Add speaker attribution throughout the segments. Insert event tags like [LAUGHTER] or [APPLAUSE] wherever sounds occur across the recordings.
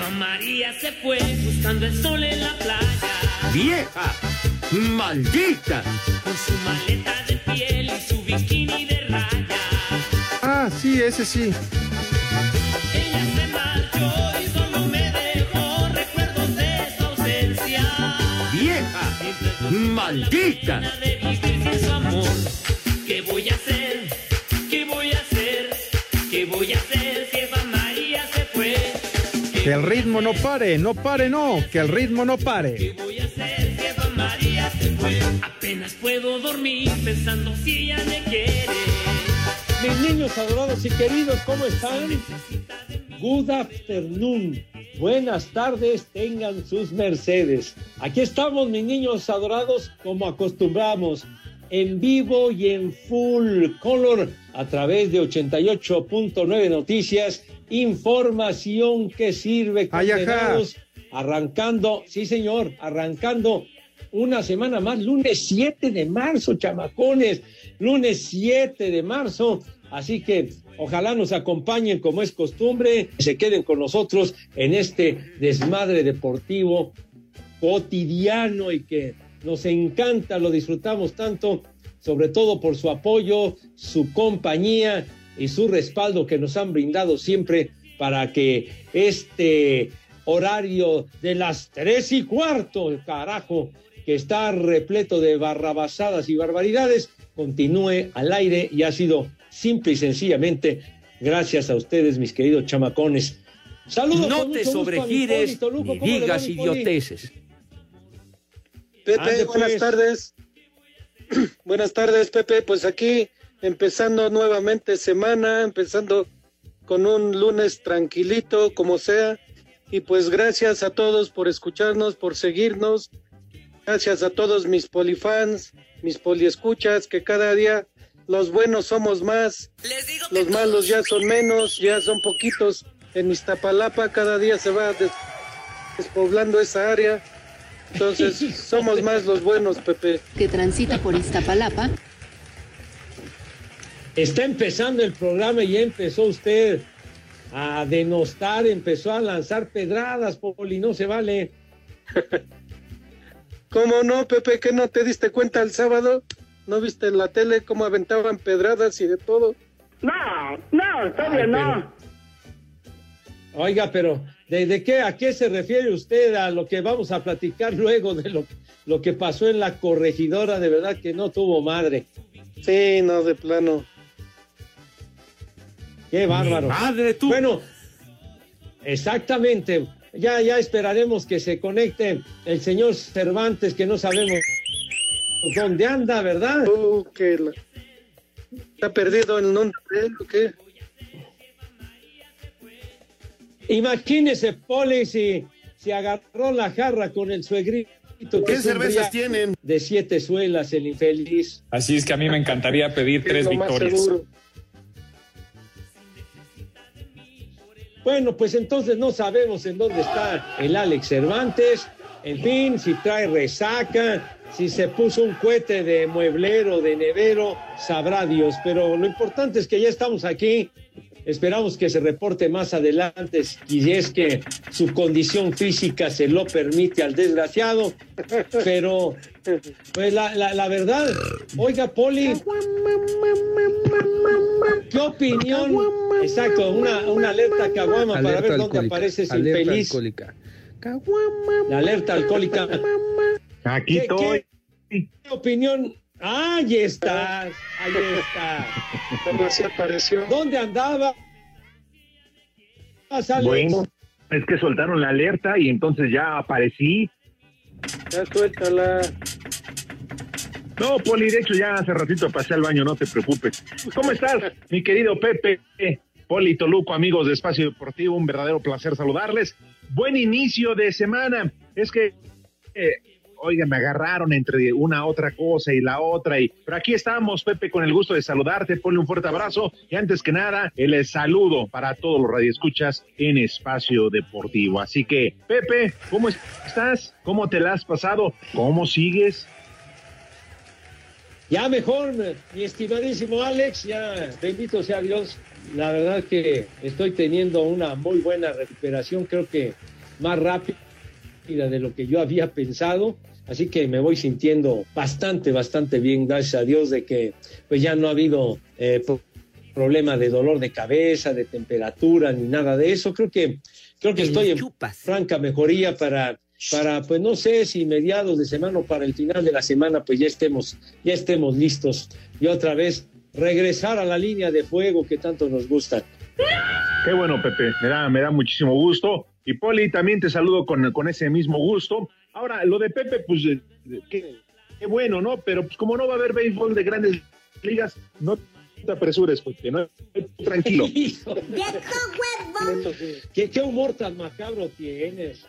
Speaker 1: Eva María se fue buscando el sol en la playa.
Speaker 2: ¡Vieja! ¡Maldita!
Speaker 1: Con su maleta de piel y su bikini de raya.
Speaker 3: Ah, sí, ese sí.
Speaker 1: Ella se marchó y solo me dejó recuerdos de su ausencia.
Speaker 2: ¡Vieja! ¡Maldita!
Speaker 1: de vivir sin su amor. ¿Qué voy a hacer?
Speaker 3: Que el ritmo no pare, no pare, no. Que el ritmo no
Speaker 1: ¿Qué
Speaker 3: pare.
Speaker 1: voy a hacer si Eva María se fue? Apenas puedo dormir pensando si ella me quiere.
Speaker 4: Mis niños adorados y queridos, ¿cómo están? Good afternoon. Buenas tardes, tengan sus mercedes. Aquí estamos, mis niños adorados, como acostumbramos, en vivo y en full color a través de 88.9 Noticias. Información que sirve, condenados. Arrancando, sí señor, arrancando una semana más, lunes 7 de marzo, chamacones, lunes 7 de marzo. Así que ojalá nos acompañen como es costumbre, se queden con nosotros en este desmadre deportivo cotidiano y que nos encanta, lo disfrutamos tanto, sobre todo por su apoyo, su compañía y su respaldo que nos han brindado siempre para que este horario de las tres y cuarto, carajo, que está repleto de barrabasadas y barbaridades, continúe al aire y ha sido simple y sencillamente gracias a ustedes, mis queridos chamacones. Saludos.
Speaker 2: No
Speaker 4: con
Speaker 2: te
Speaker 4: mucho gusto a mi
Speaker 2: sobregires
Speaker 4: Poli Toluco.
Speaker 2: ni
Speaker 4: ¿Cómo le va,
Speaker 2: digas idioteces.
Speaker 5: Pepe,
Speaker 4: Ande,
Speaker 5: buenas
Speaker 4: pues.
Speaker 5: tardes. [CLEARS THROAT] buenas tardes, Pepe. Pues aquí empezando nuevamente semana, empezando con un lunes tranquilito, como sea. Y pues gracias a todos por escucharnos, por seguirnos. Gracias a todos mis polifans, mis poliescuchas, que cada día los buenos somos más, los malos ya son menos, ya son poquitos. En Iztapalapa cada día se va des- despoblando esa área. Entonces, [LAUGHS] somos más los buenos, Pepe.
Speaker 6: que transita por Iztapalapa,
Speaker 4: Está empezando el programa y ya empezó usted a denostar, empezó a lanzar pedradas, Poli, no se vale. [LAUGHS]
Speaker 5: ¿Cómo no, Pepe? ¿Que no te diste cuenta el sábado? ¿No viste en la tele cómo aventaban pedradas y de todo?
Speaker 7: No, no, todavía
Speaker 4: Ay,
Speaker 7: no.
Speaker 4: Oiga, pero ¿de, de qué, a qué se refiere usted a lo que vamos a platicar [LAUGHS] luego de lo, lo que pasó en la corregidora? De verdad que no tuvo madre.
Speaker 5: Sí, no, de plano.
Speaker 4: Qué bárbaro.
Speaker 2: Madre tú.
Speaker 4: Bueno, exactamente. Ya, ya esperaremos que se conecte el señor Cervantes, que no sabemos dónde anda, ¿verdad?
Speaker 5: Uh, que la- ¿Está perdido en un hotel o qué?
Speaker 4: Imagínese, Poli, si, si agarró la jarra con el suegrito.
Speaker 8: ¿Qué cervezas tienen?
Speaker 4: De siete suelas, el infeliz.
Speaker 9: Así es que a mí me encantaría pedir tres victorias.
Speaker 5: seguro.
Speaker 4: Bueno, pues entonces no sabemos en dónde está el Alex Cervantes. En fin, si trae resaca, si se puso un cohete de mueblero, de nevero, sabrá Dios. Pero lo importante es que ya estamos aquí. Esperamos que se reporte más adelante y es que su condición física se lo permite al desgraciado. Pero, pues la, la- la verdad, oiga, Poli, ¿qué opinión? Exacto, una, una alerta caguama para
Speaker 3: Alerta
Speaker 4: ver dónde
Speaker 3: alcohólica.
Speaker 4: aparece ese
Speaker 3: Alerta
Speaker 4: infeliz.
Speaker 3: alcohólica.
Speaker 4: La alerta alcohólica.
Speaker 9: Aquí
Speaker 4: ¿Qué,
Speaker 9: estoy.
Speaker 4: qué- qué opinión? Ahí estás, ahí está.
Speaker 5: Pero así apareció.
Speaker 4: ¿Dónde andaba? Alex?
Speaker 9: Bueno, es que soltaron la alerta y entonces ya aparecí.
Speaker 5: Ya suéltala.
Speaker 9: No, Poli, de hecho ya hace ratito pasé al baño, no te preocupes. ¿Cómo estás, mi querido Pepe? Poli Toluco, amigos de Espacio Deportivo, un verdadero placer saludarles. Buen inicio de semana. Es que, eh, oigan, me agarraron entre una otra cosa y la otra. Y, pero aquí estamos, Pepe, con el gusto de saludarte. Ponle un fuerte abrazo. Y antes que nada, el saludo para todos los radioescuchas en Espacio Deportivo. Así que, Pepe, ¿cómo estás? ¿Cómo te la has pasado? ¿Cómo sigues?
Speaker 4: Ya mejor, mi estimadísimo Alex, ya bendito sea Dios. La verdad que estoy teniendo una muy buena recuperación, creo que más rápida de lo que yo había pensado. Así que me voy sintiendo bastante, bastante bien, gracias a Dios, de que pues ya no ha habido eh, problema de dolor de cabeza, de temperatura, ni nada de eso. Creo que, creo que estoy en franca mejoría para para, pues no sé si mediados de semana o para el final de la semana, pues ya estemos, ya estemos listos y otra vez regresar a la línea de fuego que tanto nos gusta.
Speaker 9: Qué bueno, Pepe, me da, me da muchísimo gusto. Y Poli, también te saludo con, con ese mismo gusto. Ahora, lo de Pepe, pues eh, qué, qué, bueno, ¿no? Pero pues como no va a haber béisbol de grandes ligas, no te apresures, porque no tranquilo. [LAUGHS]
Speaker 4: ¿Qué, ¿Qué humor tan macabro tienes?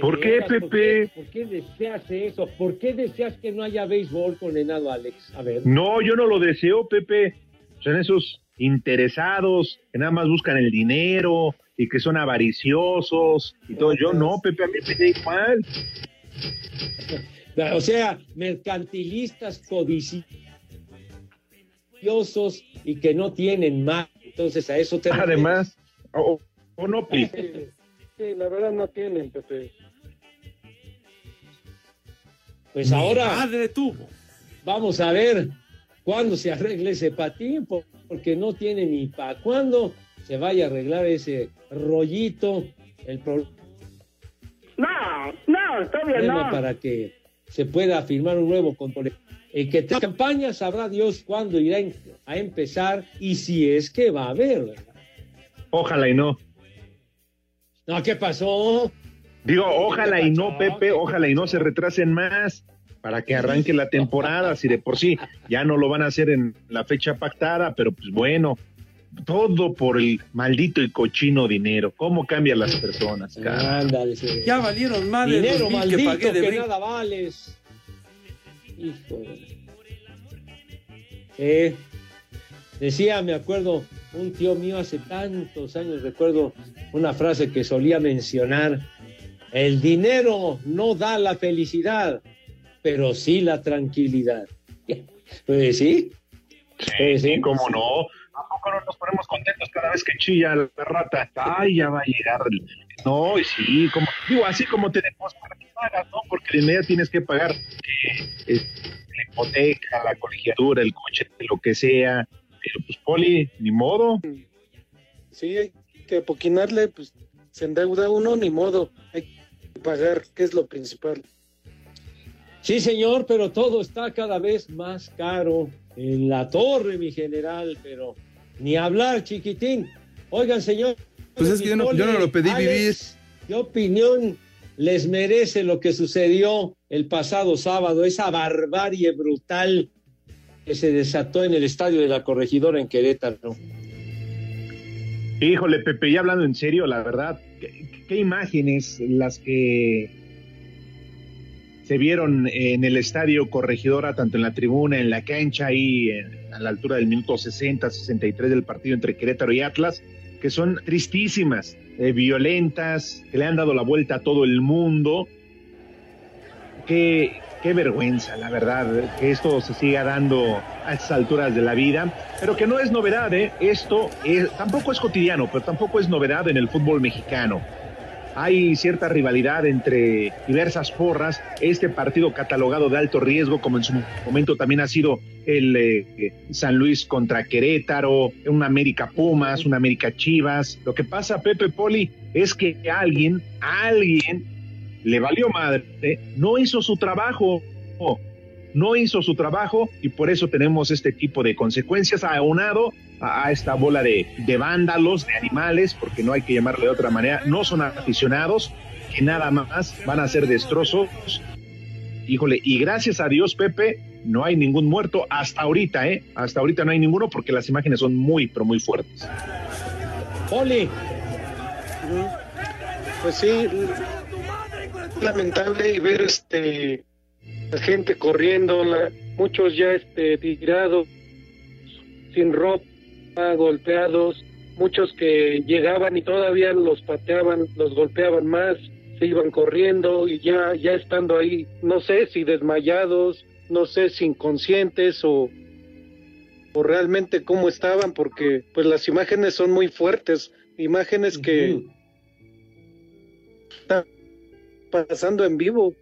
Speaker 9: ¿Por qué, Pepe?
Speaker 4: ¿por qué, deseas eso? ¿Por qué deseas que no haya béisbol condenado, Alex? A ver.
Speaker 9: No, yo no lo deseo, Pepe. Son esos interesados que nada más buscan el dinero y que son avariciosos y todo. Yo no, Pepe, a mí me da igual.
Speaker 4: O sea, mercantilistas codiciosos y que no tienen más. Entonces, a eso te.
Speaker 9: Además, o, o no, Pepe. [LAUGHS]
Speaker 5: Sí, la verdad no tienen, Pepe.
Speaker 4: Pues ahora
Speaker 2: madre tuvo.
Speaker 4: vamos a ver cuándo se arregle ese patín, porque no tiene ni para cuándo se vaya a arreglar ese rollito, el problema.
Speaker 7: No, no, está bien, no.
Speaker 4: para que se pueda firmar un nuevo control. El que campaña sabrá Dios cuándo irá a empezar y si es que va a haber. ¿verdad?
Speaker 9: Ojalá y no.
Speaker 4: No, ¿qué pasó?
Speaker 9: Digo, ojalá y no, Pepe, ojalá y no se retrasen más para que arranque la temporada, si de por sí ya no lo van a hacer en la fecha pactada, pero pues bueno, todo por el maldito y cochino dinero. ¿Cómo cambian las personas? cara?
Speaker 4: Ándale, sí.
Speaker 2: Ya valieron más
Speaker 4: Dinero maldito
Speaker 2: que
Speaker 4: que,
Speaker 2: pagué de brinco.
Speaker 4: nada vales. Eh, decía, me acuerdo, un tío mío hace tantos años, recuerdo una frase que solía mencionar, el dinero no da la felicidad, pero sí la tranquilidad. [LAUGHS] Pues sí, pues sí.
Speaker 9: ¿Cómo no? ¿A poco no nos ponemos contentos cada vez que chilla la rata? Ay, ya va a llegar. No, y sí, como, digo, así como tenemos para que pagas, ¿no? Porque de inmediato tienes que pagar eh, eh, la hipoteca, la colegiatura, el coche, lo que sea. Pero pues, Poli, ni modo.
Speaker 5: Sí, hay que apoquinarle, pues se endeuda uno, ni modo. Hay que pagar, que es lo principal.
Speaker 4: Sí, señor, pero todo está cada vez más caro en la torre, mi general, pero ni hablar, chiquitín. Oigan, señor.
Speaker 3: Pues es que yo no- yo no lo pedí
Speaker 4: Alex, ¿Qué opinión les merece lo que sucedió el pasado sábado, esa barbarie brutal que se desató en el estadio de la corregidora en Querétaro?
Speaker 9: Híjole, Pepe, ya hablando en serio, la verdad, qué, imágenes las que se vieron en el estadio Corregidora, tanto en la tribuna, en la cancha, ahí en- a la altura del minuto 60, 63 del partido entre Querétaro y Atlas, que son tristísimas, eh, violentas, que le han dado la vuelta a todo el mundo. Qué, qué vergüenza, la verdad, que esto se siga dando a estas alturas de la vida, pero que no es novedad, ¿eh? Esto es- tampoco es cotidiano, pero tampoco es novedad en el fútbol mexicano. Hay cierta rivalidad entre diversas porras. Este partido catalogado de alto riesgo, como en su momento también ha sido el eh, San Luis contra Querétaro, un América Pumas, un América Chivas. Lo que pasa, Pepe Poli, es que alguien, alguien le valió madre, no hizo su trabajo, no hizo su trabajo y por eso tenemos este tipo de consecuencias aunado a, a esta bola de, de vándalos, de animales, porque no hay que llamarle de otra manera, no son aficionados, que nada más van a hacer destrozos híjole, y gracias a Dios, Pepe, no hay ningún muerto hasta ahorita, ¿eh? Hasta ahorita no hay ninguno porque las imágenes son muy, pero muy fuertes.
Speaker 4: Oli.
Speaker 5: Pues sí, lamentable ver este la gente corriendo, la, muchos ya este tirados sin ropa, golpeados, muchos que llegaban y todavía los pateaban, los golpeaban más, se iban corriendo y ya ya estando ahí, no sé si desmayados, no sé si inconscientes o o realmente cómo estaban porque pues las imágenes son muy fuertes, imágenes que pasando en vivo.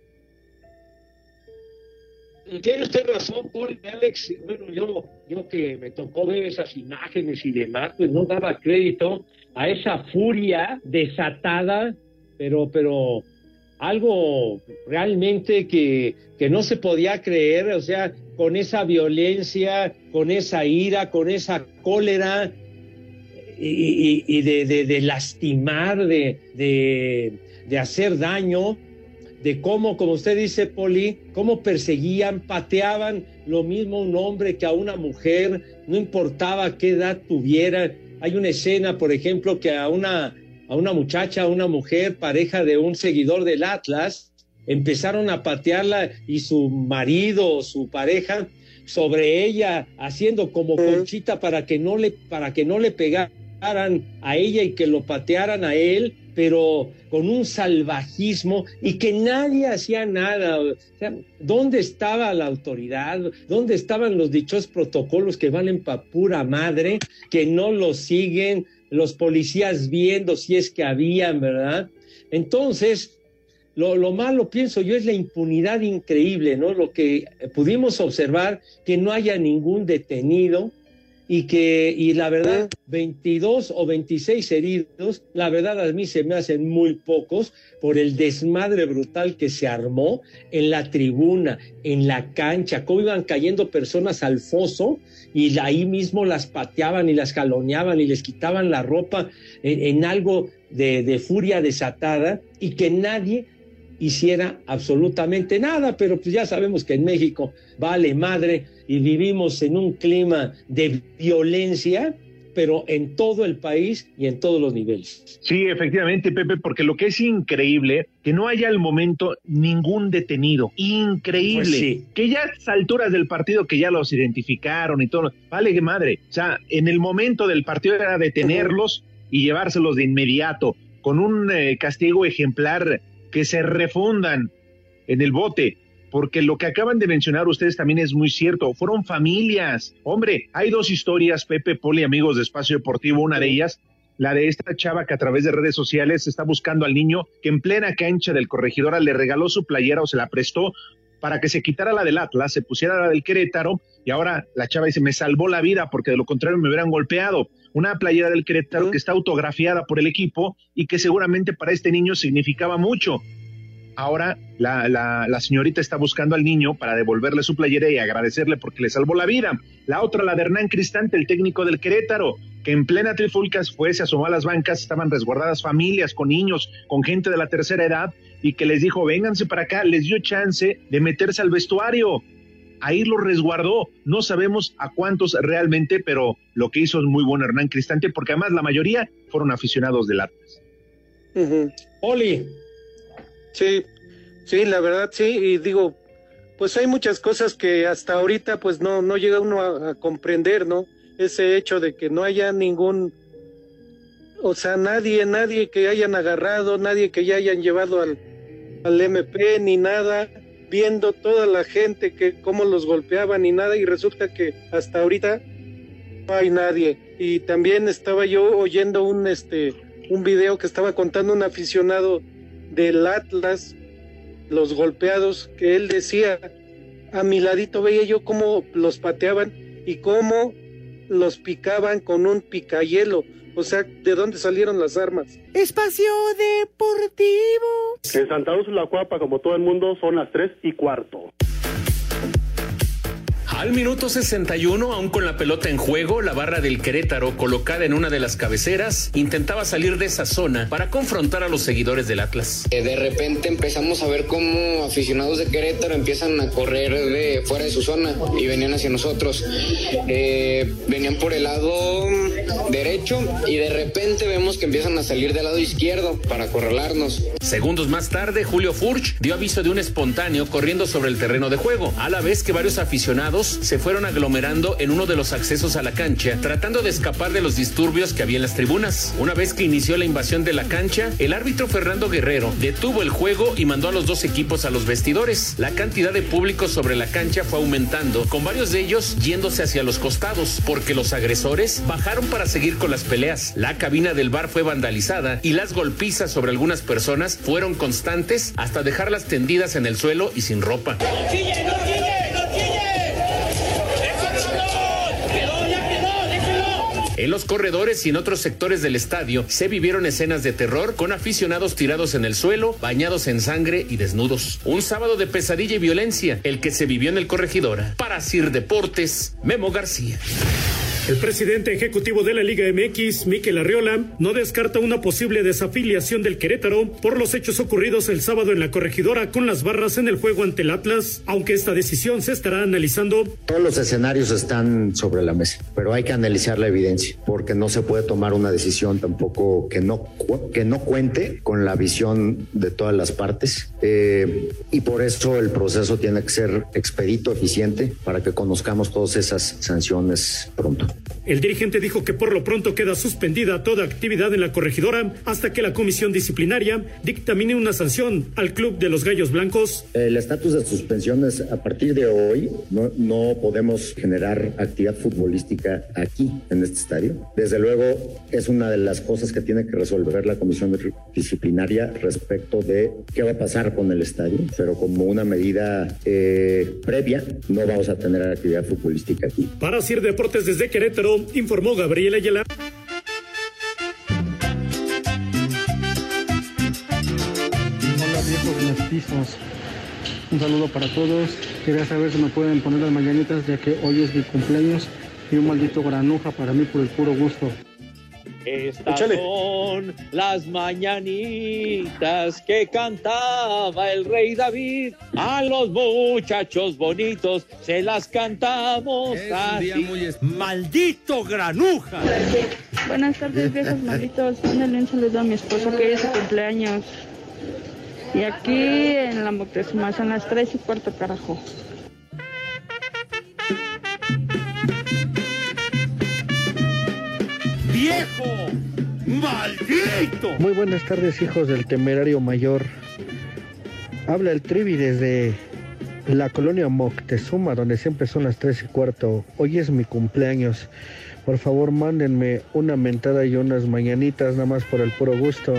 Speaker 4: Tiene usted razón, y Alex. Bueno, yo, yo que me tocó ver esas imágenes y demás, pues no daba crédito a esa furia desatada, pero, pero algo realmente que, que no se podía creer, o sea, con esa violencia, con esa ira, con esa cólera y, de, de- lastimar, de, de hacer daño, de cómo, como usted dice, Poli, cómo perseguían, pateaban lo mismo a un hombre que a una mujer, no importaba qué edad tuviera. Hay una escena, por ejemplo, que a una, a una muchacha, a una mujer, pareja de un seguidor del Atlas, empezaron a patearla y su marido o su pareja sobre ella, haciendo como conchita para que no le, para que no le pegaran a ella y que lo patearan a él, pero con un salvajismo y que nadie hacía nada. O sea, ¿dónde estaba la autoridad? ¿Dónde estaban los dichos protocolos que valen para pura madre, que no los siguen los policías viendo si es que habían, ¿verdad? Entonces, lo, lo, malo, pienso yo, es la impunidad increíble, ¿no? Lo que pudimos observar, que no haya ningún detenido y que, y la verdad, 22 o 26 heridos, la verdad a mí se me hacen muy pocos por el desmadre brutal que se armó en la tribuna, en la cancha, cómo iban cayendo personas al foso y ahí mismo las pateaban y las jaloneaban y les quitaban la ropa en, en algo de, de furia desatada y que nadie hiciera absolutamente nada, pero pues ya sabemos que en México vale madre y vivimos en un clima de violencia, pero en todo el país y en todos los niveles.
Speaker 9: Sí, efectivamente, Pepe, porque lo que es increíble, que no haya al momento ningún detenido. Increíble.
Speaker 4: Pues sí.
Speaker 9: Que ya a estas alturas del partido que ya los identificaron y todo, vale que madre. O sea, en el momento del partido era detenerlos y llevárselos de inmediato, con un eh, castigo ejemplar que se refundan en el bote, porque lo que acaban de mencionar ustedes también es muy cierto, fueron familias. Hombre, hay dos historias, Pepe, Poli, amigos de Espacio Deportivo, una de ellas, la de esta chava que a través de redes sociales está buscando al niño que en plena cancha del corregidora le regaló su playera o se la prestó para que se quitara la del Atlas, se pusiera la del Querétaro y ahora la chava dice, me salvó la vida porque de lo contrario me hubieran golpeado. Una playera del Querétaro que está autografiada por el equipo y que seguramente para este niño significaba mucho. Ahora la, la, la, señorita está buscando al niño para devolverle su playera y agradecerle porque le salvó la vida. La otra, la de Hernán Cristante, el técnico del Querétaro, que en plena trifulcas fue, se asomó a las bancas, estaban resguardadas familias con niños, con gente de la tercera edad, y que les dijo, vénganse para acá, les dio chance de meterse al vestuario. Ahí lo resguardó. No sabemos a cuántos realmente, pero lo que hizo es muy bueno Hernán Cristante, porque además la mayoría fueron aficionados del Atlas.
Speaker 4: Uh -huh. Oli.
Speaker 5: Sí, sí, la verdad sí, y digo, pues hay muchas cosas que hasta ahorita pues no, no llega uno a, comprender, ¿no? Ese hecho de que no haya ningún, o sea, nadie, nadie que hayan agarrado, nadie que ya hayan llevado al, al MP ni nada, viendo toda la gente que cómo los golpeaban y nada, y resulta que hasta ahorita no hay nadie. Y también estaba yo oyendo un este un video que estaba contando un aficionado del Atlas, los golpeados, que él decía, a mi ladito veía yo cómo los pateaban y cómo los picaban con un picayelo. O sea, ¿de dónde salieron las armas?
Speaker 8: Espacio Deportivo.
Speaker 10: En Santa Úrsula, Cuapa, como todo el mundo, son las tres y cuarto. Al minuto 61, aún con la pelota en juego, la barra del Querétaro, colocada en una de las cabeceras, intentaba salir de esa zona para confrontar a los seguidores del Atlas.
Speaker 11: Eh, De repente empezamos a ver cómo aficionados de Querétaro empiezan a correr de fuera de su zona y venían hacia nosotros. Eh, venían por el lado derecho y de repente vemos que empiezan a salir del lado izquierdo para acorralarnos.
Speaker 10: Segundos más tarde, Julio Furch dio aviso de un espontáneo corriendo sobre el terreno de juego, a la vez que varios aficionados se fueron aglomerando en uno de los accesos a la cancha, tratando de escapar de los disturbios que había en las tribunas. Una vez que inició la invasión de la cancha, el árbitro Fernando Guerrero detuvo el juego y mandó a los dos equipos a los vestidores. La cantidad de público sobre la cancha fue aumentando, con varios de ellos yéndose hacia los costados, porque los agresores bajaron para seguir con las peleas. La cabina del bar fue vandalizada y las golpizas sobre algunas personas fueron constantes hasta dejarlas tendidas en el suelo y sin ropa. En los corredores y en otros sectores del estadio se vivieron escenas de terror con aficionados tirados en el suelo, bañados en sangre y desnudos. Un sábado de pesadilla y violencia, el que se vivió en el Corregidora. Para Sir Deportes, Memo García.
Speaker 12: El presidente ejecutivo de la Liga MX, Miquel Arriola, no descarta una posible desafiliación del Querétaro por los hechos ocurridos el sábado en la corregidora con las barras en el juego ante el Atlas, aunque esta decisión se estará analizando.
Speaker 13: Todos los escenarios están sobre la mesa, pero hay que analizar la evidencia, porque no se puede tomar una decisión tampoco que no, que no cuente con la visión de todas las partes. Eh, y por eso el proceso tiene que ser expedito, eficiente, para que conozcamos todas esas sanciones pronto.
Speaker 12: El dirigente dijo que por lo pronto queda suspendida toda actividad en la corregidora hasta que la comisión disciplinaria dictamine una sanción al Club de los Gallos Blancos.
Speaker 13: El estatus de suspensión es a partir de hoy no, no podemos generar actividad futbolística aquí en este estadio. Desde luego es una de las cosas que tiene que resolver la comisión disciplinaria respecto de qué va a pasar con el estadio, pero como una medida eh, previa no vamos a tener actividad futbolística aquí.
Speaker 12: Para Sir Deportes desde Querétaro, informó Gabriel Ayala.
Speaker 14: Hola viejos mestizos. Un saludo para todos. Quería saber si me pueden poner las mañanitas ya que hoy es mi cumpleaños y un maldito granuja para mí por el puro gusto.
Speaker 4: Estas son las mañanitas que cantaba el rey David. A los muchachos bonitos se las cantamos así.
Speaker 2: ¡Maldito granuja!
Speaker 15: Buenas tardes, viejos malditos. Mándale un saludo a mi esposo que es su cumpleaños. Y aquí en la Moctezuma son las 3 y cuarto, carajo.
Speaker 2: ¡Viejo! ¡Maldito!
Speaker 16: Muy buenas tardes, hijos del temerario mayor. Habla el Trivi desde la colonia Moctezuma, donde siempre son las tres y cuarto. Hoy es mi cumpleaños. Por favor, mándenme una mentada y unas mañanitas, nada más por el puro gusto.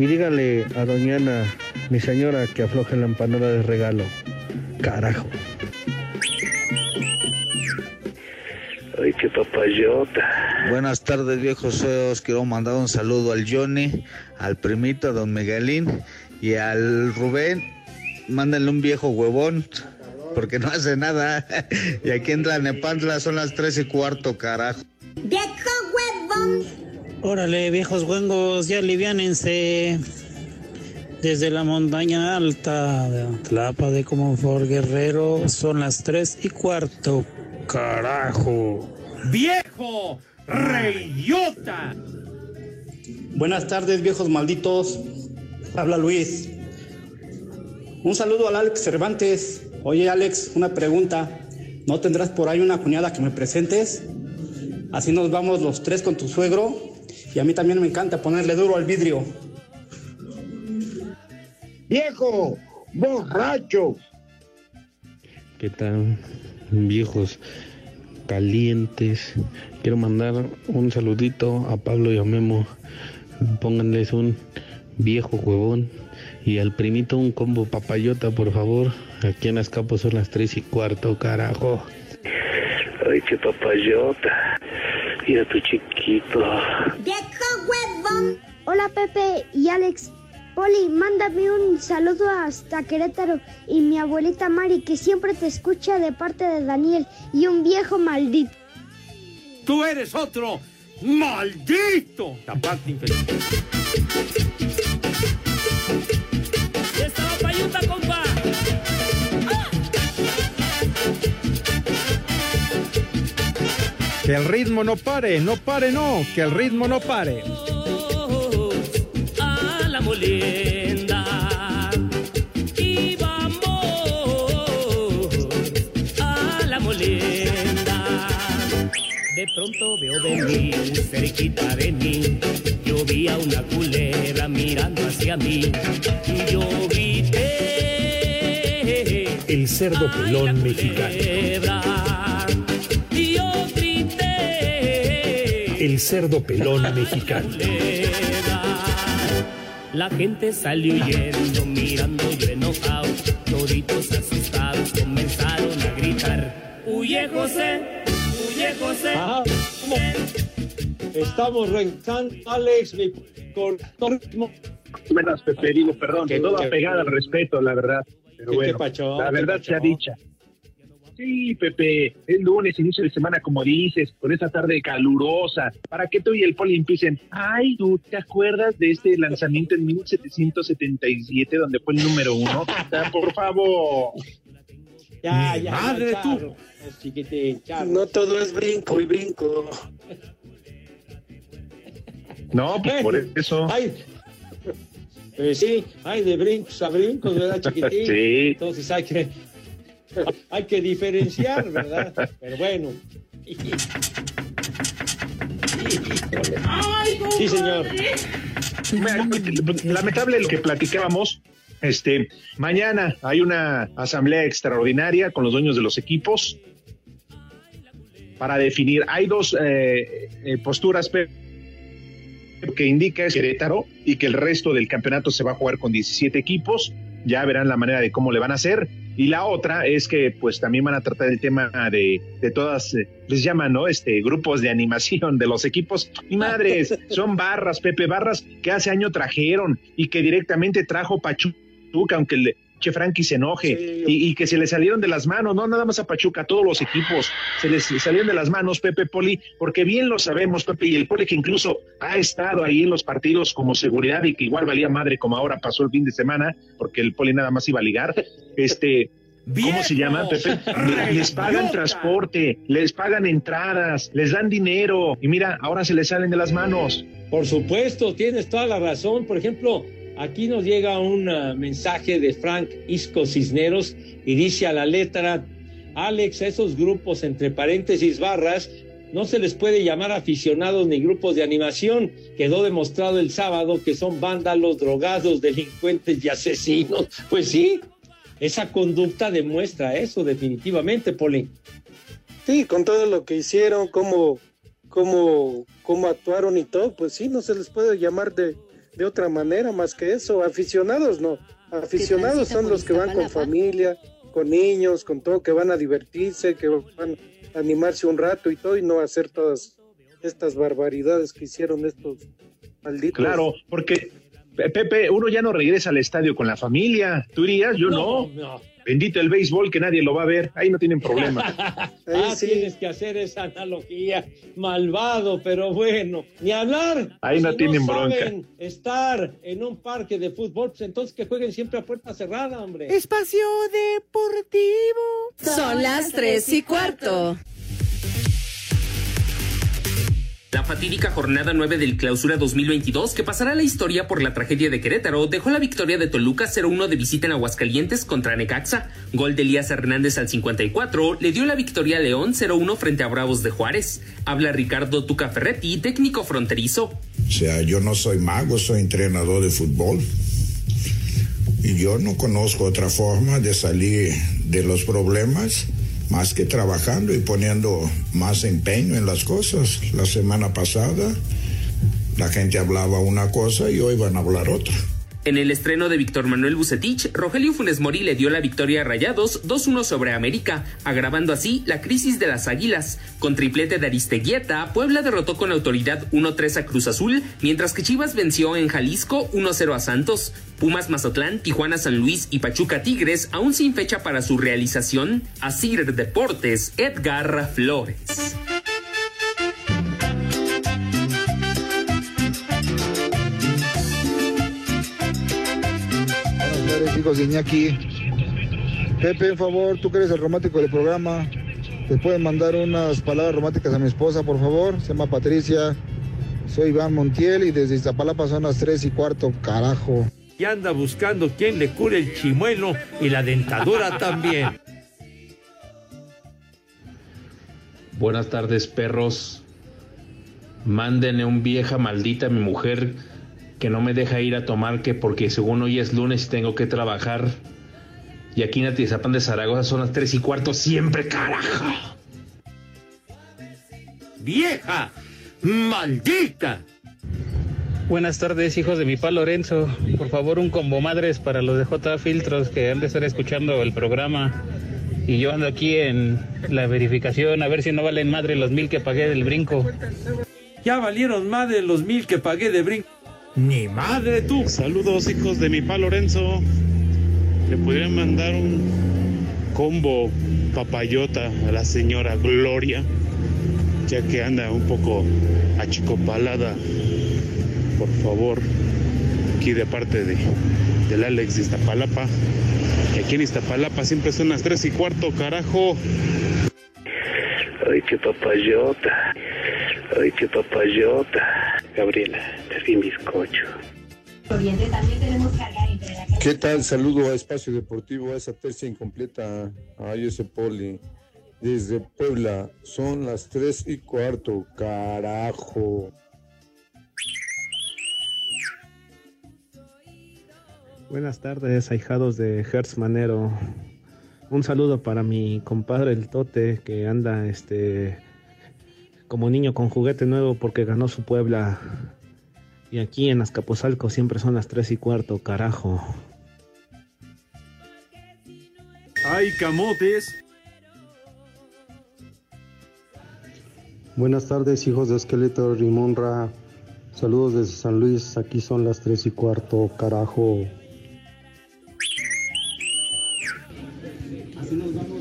Speaker 16: Y díganle a Doñana, mi señora, que afloje la empanada de regalo. Carajo.
Speaker 17: Ay, qué papayota. Buenas tardes, viejos feos. Quiero mandar un saludo al Johnny, al primito, a don Miguelín y al Rubén. Mándenle un viejo huevón, porque no hace nada. [LAUGHS] y aquí en Tlanepantla son las tres y cuarto, carajo.
Speaker 18: ¡Viejo huevón!
Speaker 19: Órale, viejos güengos, ya aliviánense. Desde la montaña alta de Tlapa de Comonfort Guerrero son las tres y cuarto. Carajo.
Speaker 2: ¡Viejo! ¡Reyota!
Speaker 20: Buenas tardes, viejos malditos. Habla Luis. Un saludo al Alex Cervantes. Oye, Alex, una pregunta. ¿No tendrás por ahí una cuñada que me presentes? Así nos vamos los tres con tu suegro. Y a mí también me encanta ponerle duro al vidrio.
Speaker 21: ¡Viejo! ¡Borracho!
Speaker 16: ¿Qué tal, viejos calientes? Quiero mandar un saludito a Pablo y a Memo. Pónganles un viejo huevón y al primito un combo papayota, por favor. Aquí en Azcapo son las tres y cuarto, carajo.
Speaker 17: Ay, qué papayota. Mira tu chiquito.
Speaker 18: ¡Viejo huevón! Hola Pepe y Alex.
Speaker 22: Poli, mándame un saludo hasta Querétaro y mi abuelita Mari, que siempre te escucha de parte de Daniel y un viejo maldito.
Speaker 2: Tú eres otro maldito. Tapate, infeliz.
Speaker 23: Estaba payuta, compa.
Speaker 3: Que el ritmo no pare, no pare, no, que el ritmo no pare.
Speaker 23: Y vamos a la molienda. De pronto veo venir cerquita de mí. Yo vi a una culebra mirando hacia mí. Y yo grité.
Speaker 12: El cerdo pelón mexicano.
Speaker 23: Y yo grité.
Speaker 12: El cerdo pelón mexicano.
Speaker 23: La gente salió huyendo, mirando yo enojado. Toditos asustados comenzaron a gritar. Huye José, huye José.
Speaker 4: Ajá. Estamos rentando, Alex, mi corrector.
Speaker 9: Buenas, Pepe, digo, perdón,
Speaker 4: Qué-
Speaker 9: toda pegada al respeto, la verdad. Pero
Speaker 4: ¿Qué-
Speaker 9: bueno, la
Speaker 4: ¿Qué
Speaker 9: verdad sea dicha. Sí, Pepe, es lunes, inicio de semana, como dices, con esa tarde calurosa, para que tú y el poli empiecen. Ay, ¿tú te acuerdas de este lanzamiento en 1777, donde fue el número uno? Por favor.
Speaker 4: Ya, ya,
Speaker 9: madre,
Speaker 4: ya,
Speaker 9: tú.
Speaker 5: No todo es brinco y brinco.
Speaker 9: No, pues por eso.
Speaker 4: Ay, eh, sí, hay de brincos a brincos, ¿verdad, [LAUGHS] chiquitín?
Speaker 9: Sí.
Speaker 4: Entonces hay que, [LAUGHS] hay que diferenciar, ¿verdad? Pero bueno. Sí, señor.
Speaker 9: Lamentable lo que platicábamos. Este, mañana hay una asamblea extraordinaria con los dueños de los equipos para definir. Hay dos eh, eh, posturas que indica es Querétaro y que el resto del campeonato se va a jugar con 17 equipos. Ya verán la manera de cómo le van a hacer. Y la otra es que pues también van a tratar el tema de, de todas, eh, les llaman, ¿no? Este, grupos de animación de los equipos. Y madres, [LAUGHS] son barras, Pepe, barras que hace año trajeron y que directamente trajo Pachuca, aunque el Che Frankie se enoje y, y que se le salieron de las manos, no nada más a Pachuca, a todos los equipos, se les salieron de las manos, Pepe Poli, porque bien lo sabemos, Pepe, y el Poli que incluso ha estado ahí en los partidos como seguridad y que igual valía madre como ahora pasó el fin de semana, porque el Poli nada más iba a ligar, este... ¿Cómo se llama, Pepe? Le- Les pagan transporte, les pagan entradas, les dan dinero y mira, ahora se les salen de las manos.
Speaker 4: Por supuesto, tienes toda la razón. Por ejemplo, aquí nos llega un ah, mensaje de Frank Isco Cisneros y dice a la letra, Alex, a esos grupos entre paréntesis barras, no se les puede llamar aficionados ni grupos de animación. Quedó demostrado el sábado que son vándalos, drogados, delincuentes y asesinos. Pues sí, esa conducta demuestra eso definitivamente, Poli.
Speaker 5: Sí, con todo lo que hicieron, cómo, cómo, cómo actuaron y todo, pues sí, no se les puede llamar de, de otra manera más que eso. Aficionados no. Aficionados son los que van con familia, con niños, con todo, que van a divertirse, que van a animarse un rato y todo, y no hacer todas estas barbaridades que hicieron estos malditos.
Speaker 9: Claro, porque Pe- Pepe, uno ya no regresa al estadio con la familia. ¿Tú irías? Yo no.
Speaker 4: no.
Speaker 9: Bendito el béisbol que nadie lo va a ver. Ahí no tienen problema. [LAUGHS] [LAUGHS]
Speaker 4: ah, tienes que hacer esa analogía. Malvado, pero bueno. Ni hablar.
Speaker 9: Ahí no
Speaker 4: Si
Speaker 9: tienen bronca.
Speaker 4: saben estar en un parque de fútbol, pues entonces que jueguen siempre a puerta cerrada, hombre.
Speaker 8: Espacio Deportivo.
Speaker 6: Son las tres y cuarto.
Speaker 24: La fatídica jornada 9 del Clausura 2022, que pasará a la historia por la tragedia de Querétaro, dejó la victoria de Toluca 0-1 de visita en Aguascalientes contra Necaxa. Gol de Elías Hernández al 54 le dio la victoria a León 0-1 frente a Bravos de Juárez. Habla Ricardo Tuca Ferretti, técnico fronterizo.
Speaker 25: O sea, yo no soy mago, soy entrenador de fútbol. Y yo no conozco otra forma de salir de los problemas más que trabajando y poniendo más empeño en las cosas. La semana pasada la gente hablaba una cosa y hoy van a hablar otra.
Speaker 24: En el estreno de Víctor Manuel Bucetich, Rogelio Funes Mori le dio la victoria a Rayados 2-1 sobre América, agravando así la crisis de las Águilas. Con triplete de Aristeguieta, Puebla derrotó con autoridad 1-3 a Cruz Azul, mientras que Chivas venció en Jalisco 1-0 a Santos. Pumas Mazatlán, Tijuana San Luis y Pachuca Tigres, aún sin fecha para su realización. Asir Deportes, Edgar Flores.
Speaker 26: Hijos de Iñaki. Pepe, por favor, tú que eres el romántico del programa, ¿te pueden mandar unas palabras románticas a mi esposa, por favor? Se llama Patricia. Soy Iván Montiel y desde Iztapalapa son las 3 y cuarto, carajo.
Speaker 2: Y anda buscando quien le cure el chimuelo y la dentadura [LAUGHS] también.
Speaker 27: Buenas tardes, perros. Mándenle un vieja maldita a mi mujer que no me deja ir a tomar que porque según hoy es lunes y tengo que trabajar. Y aquí en Atizapán de Zaragoza son las tres y cuarto siempre, carajo.
Speaker 2: ¡Vieja! ¡Maldita!
Speaker 28: Buenas tardes, hijos de mi pa Lorenzo. Por favor, un combo madres para los de J Filtros que han de estar escuchando el programa. Y yo ando aquí en la verificación a ver si no valen madre los mil que pagué del brinco.
Speaker 2: Ya valieron madre los mil que pagué de brinco. Ni madre tú.
Speaker 29: Saludos hijos de mi pa Lorenzo. Le podrían mandar un combo papayota a la señora Gloria, ya que anda un poco achicopalada. Por favor, aquí de parte de, del Alex de Iztapalapa. Y aquí en Iztapalapa siempre son las tres y cuarto, carajo.
Speaker 30: Ay, qué papayota. Ay, qué papayota. Gabriela, te di bizcocho.
Speaker 31: ¿Qué tal? Saludo a Espacio Deportivo, a esa tercia incompleta, a ese Poli. Desde Puebla, son las tres y cuarto, carajo.
Speaker 32: Buenas tardes, ahijados de Hertz Manero. Un saludo para mi compadre el Tote que anda este como niño con juguete nuevo porque ganó su Puebla. Y aquí en Azcapotzalco siempre son las 3 y cuarto, carajo.
Speaker 2: ¡Ay, camotes!
Speaker 14: Buenas tardes, hijos de Esqueleto Rimonra. Saludos desde San Luis. Aquí son las 3 y cuarto, carajo.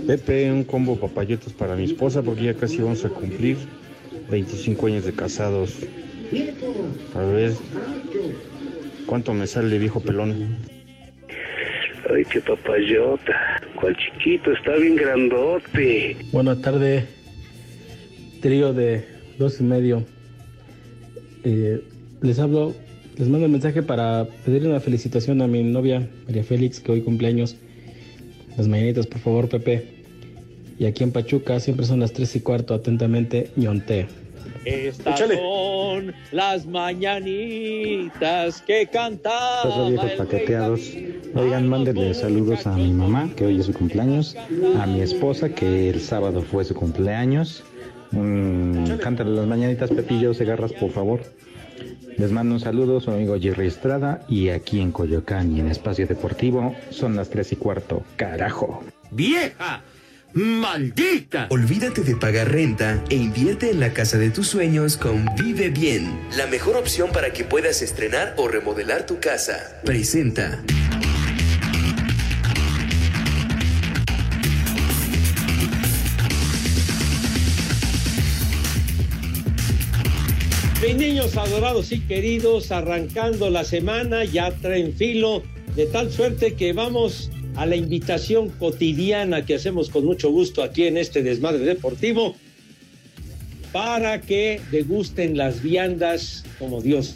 Speaker 27: Pepe, un combo papayotos para mi esposa porque ya casi vamos a cumplir 25 años de casados. A ver cuánto me sale viejo pelón.
Speaker 30: Ay, qué papayota. ¿Cuál chiquito? Está bien grandote.
Speaker 33: Buenas tardes, trío de dos y medio. Eh, les hablo, les mando un mensaje para pedirle una felicitación a mi novia, María Félix, que hoy cumpleaños. Las mañanitas, por favor, Pepe. Y aquí en Pachuca siempre son las tres y cuarto, atentamente, ñonte.
Speaker 4: Estas son las mañanitas que cantaba.
Speaker 34: Los viejos paqueteados. Oigan, mándenle saludos a mi mamá, que hoy es su cumpleaños, a mi esposa, que el sábado fue su cumpleaños. Mm, cántale las mañanitas, Pepillo Segarras, por favor. Les mando un saludo, su amigo Jerry Estrada, y aquí en Coyoacán y en Espacio Deportivo son las tres y cuarto. ¡Carajo!
Speaker 2: ¡Vieja! ¡Maldita!
Speaker 35: Olvídate de pagar renta e invierte en la casa de tus sueños con Vive Bien, la mejor opción para que puedas estrenar o remodelar tu casa. Presenta.
Speaker 4: Mis niños adorados y queridos, arrancando la semana, ya traen filo, de tal suerte que vamos a la invitación cotidiana que hacemos con mucho gusto aquí en este desmadre deportivo para que degusten las viandas como Dios.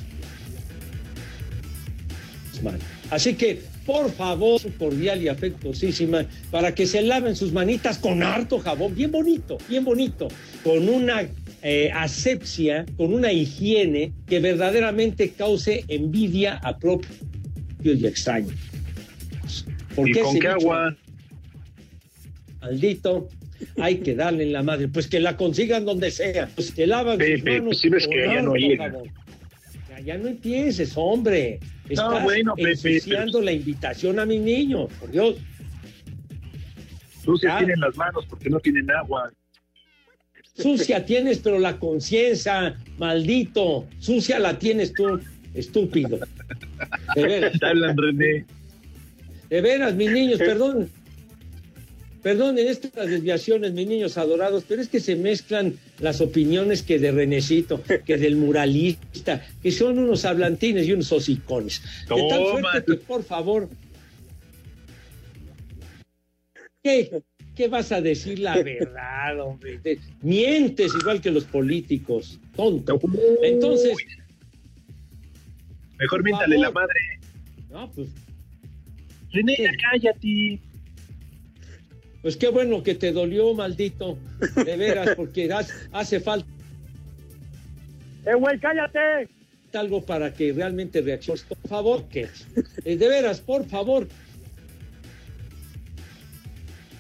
Speaker 4: Así que, por favor, cordial y afectuosísima, para que se laven sus manitas con harto jabón, bien bonito, bien bonito, con una eh, asepsia, con una higiene que verdaderamente cause envidia a propios y extraños.
Speaker 9: ¿Y con qué agua?
Speaker 4: Maldito, hay que darle en la madre. Pues que la consigan donde sea. Pues que lavan sus manos
Speaker 9: pues si ves que ella no llega.
Speaker 4: Ya, no empieces, hombre. Estás
Speaker 9: bueno, Pepe,
Speaker 4: ensuciando la invitación a mis niños, por Dios.
Speaker 9: Sucias
Speaker 4: Ya.
Speaker 9: tienen las manos porque no tienen agua.
Speaker 4: Sucia [LAUGHS] tienes, pero la conciencia, maldito. Sucia la tienes tú, estúpido. [LAUGHS] De.
Speaker 9: Te hablan, René.
Speaker 4: De veras, mis niños, [LAUGHS] perdón. Perdonen estas desviaciones, mis niños adorados, pero es que se mezclan las opiniones que de Renecito, que del muralista, que son unos hablantines y unos hocicones. De tal suerte que, por favor, ¿qué, qué vas a decir la verdad, hombre? Te- mientes igual que los políticos, tonto. Entonces,
Speaker 9: Mejor miéntale la madre.
Speaker 4: no, pues
Speaker 9: René, ya cállate.
Speaker 4: Pues qué bueno que te dolió, maldito. De veras, porque has- hace falta. ¡Eh, güey, cállate! Algo para que realmente reacciones. Por favor, que. eh, de veras, por favor.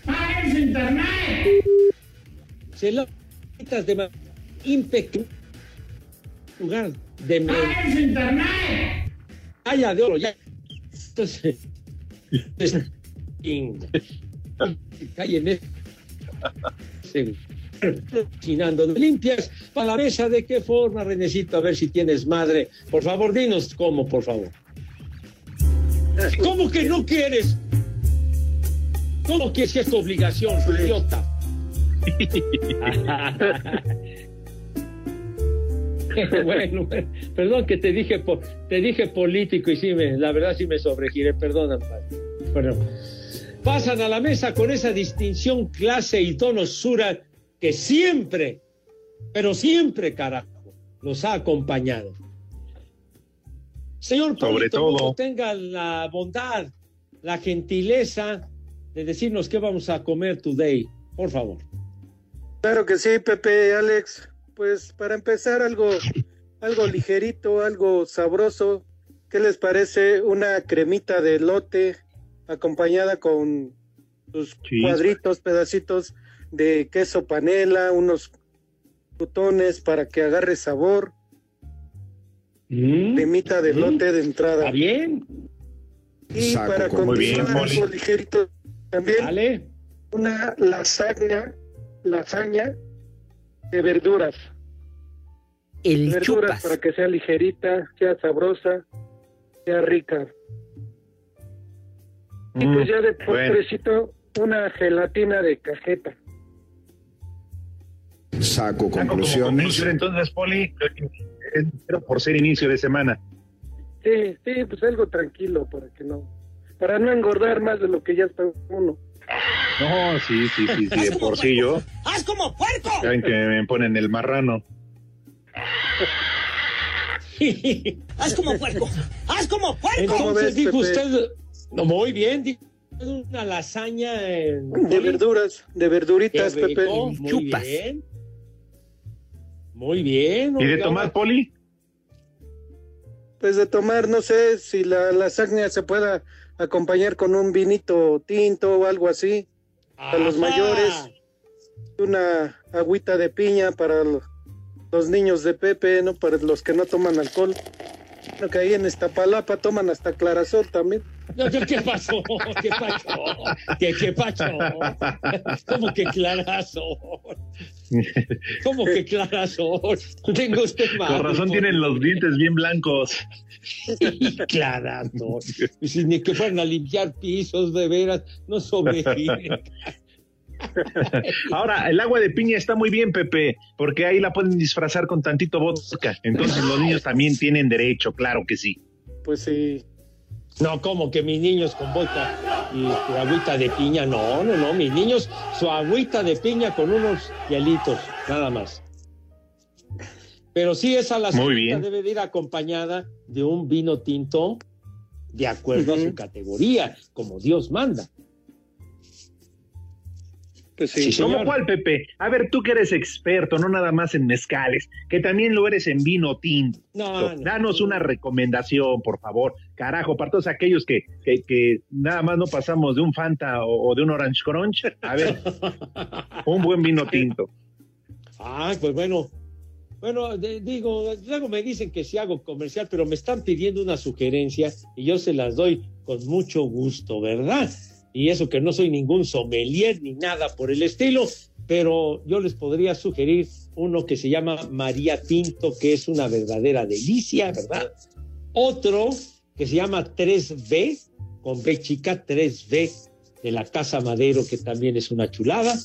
Speaker 8: ¡Paguen su internet!
Speaker 4: Se lo quitas de impecable. Lugar de.
Speaker 8: ¡Paguen su internet!
Speaker 4: Calla de oro, ya. Entonces. Cállenme. Sí. Cocinando limpias para la mesa. ¿De qué forma, Renecito? A ver si tienes madre. Por favor, dinos cómo, por favor. ¿Cómo que no quieres? ¿Cómo que si es tu obligación, idiota? [LAUGHS] bueno, perdón que te dije te dije político y sí me, la verdad sí me sobregiré, perdona, pasan a la mesa con esa distinción, clase y donosura que siempre, pero siempre, carajo, los ha acompañado. Señor
Speaker 9: Sobre
Speaker 4: Polito,
Speaker 9: todo.
Speaker 4: tenga la bondad, la gentileza de decirnos qué vamos a comer today, por favor.
Speaker 5: Claro que sí, Pepe, Alex. Pues para empezar algo, algo ligerito, algo sabroso. ¿Qué les parece una cremita de lote acompañada con sus cuadritos, pedacitos de queso panela, unos crutones para que agarre sabor? Cremita de
Speaker 4: Mm.
Speaker 5: lote de entrada.
Speaker 4: ¿Está bien?
Speaker 5: Y
Speaker 25: Saco
Speaker 5: para continuar algo ligerito también una lasaña, lasaña de verduras.
Speaker 8: El
Speaker 5: verduras
Speaker 8: chupas.
Speaker 5: para que sea ligerita, sea sabrosa, sea rica. Y
Speaker 9: Mm,
Speaker 5: pues ya de
Speaker 9: bueno.
Speaker 5: postrecito, una gelatina de cajeta.
Speaker 25: Saco
Speaker 9: Saco
Speaker 25: conclusiones.
Speaker 9: conclusión, entonces, Poli, pero por ser inicio de semana.
Speaker 5: Sí, sí, pues algo tranquilo para que no, para no engordar más de lo que ya está uno.
Speaker 9: No, sí, sí, sí, sí, de por sí yo.
Speaker 8: ¡Haz como puerco!
Speaker 9: Saben que me ponen el marrano. [LAUGHS]
Speaker 8: ¡Haz como puerco! ¡Haz como puerco!
Speaker 5: ¿Cómo
Speaker 4: Entonces dijo usted, no, muy bien, una lasaña en
Speaker 5: De verduras, de verduritas,
Speaker 4: Qué
Speaker 5: Pepe.
Speaker 4: muy
Speaker 8: Chupas.
Speaker 4: bien. Muy bien.
Speaker 9: ¿Y de tomar, Poli?
Speaker 5: Pues de tomar, no sé si la lasaña se pueda acompañar con un vinito tinto o algo así. Para los mayores. Una agüita de piña para lo- los niños de Pepe, ¿no? Para los que no toman alcohol. Creo que ahí en Iztapalapa toman hasta clarasol también.
Speaker 4: No, no, ¿Qué pasó? ¿Qué pasó? ¿Qué, qué pasó? ¿Cómo que clarazo? ¿Cómo que clarazo? Tengo usted mal.
Speaker 9: Con razón tienen los dientes bien blancos.
Speaker 4: Clarazo. Y si ni que fueran a limpiar pisos, de veras, no [LAUGHS] sobreviven. [LAUGHS]
Speaker 9: Ahora, el agua de piña está muy bien, Pepe, porque ahí la pueden disfrazar con tantito vodka. Entonces los niños también tienen derecho, claro que sí.
Speaker 5: Pues sí.
Speaker 4: No, como que mis niños con vodka y su agüita de piña. No, no, no. Mis niños, su agüita de piña con unos hielitos, nada más. Pero sí, esa la
Speaker 9: Muy bien.
Speaker 4: debe de ir acompañada de un vino tinto de acuerdo a su categoría, como Dios manda.
Speaker 5: Pues
Speaker 4: sí.
Speaker 9: ¿Cómo cuál, Pepe? A ver, tú que eres experto, no nada más en mezcales, que también lo eres en vino tinto.
Speaker 4: No, no.
Speaker 9: Danos una recomendación, por favor. Carajo, para todos aquellos que, que, que nada más no pasamos de un Fanta o, o de un Orange Crunch. A ver, [LAUGHS] un buen vino tinto.
Speaker 4: Ah, pues bueno. Bueno, de- digo, luego me dicen que sí hago comercial, pero me están pidiendo una sugerencia y yo se las doy con mucho gusto, ¿verdad? Y eso que no soy ningún sommelier ni nada por el estilo, pero yo les podría sugerir uno que se llama María Tinto, que es una verdadera delicia, ¿verdad? Otro que se llama 3B, con B chica 3B, de la Casa Madero, que también es una chulada.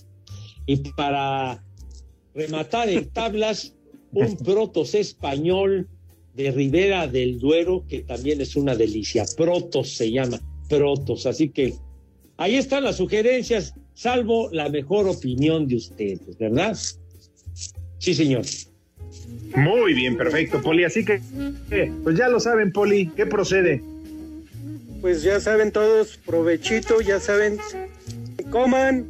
Speaker 4: Y para rematar en tablas, un protos español de Ribera del Duero, que también es una delicia. Protos se llama, protos. Así que ahí están las sugerencias, salvo la mejor opinión de ustedes, ¿verdad? Sí, señor.
Speaker 9: Muy bien, perfecto, Poli. Así que, eh, pues ya lo saben, Poli, ¿qué procede?
Speaker 5: Pues ya saben todos, provechito, ya saben, coman.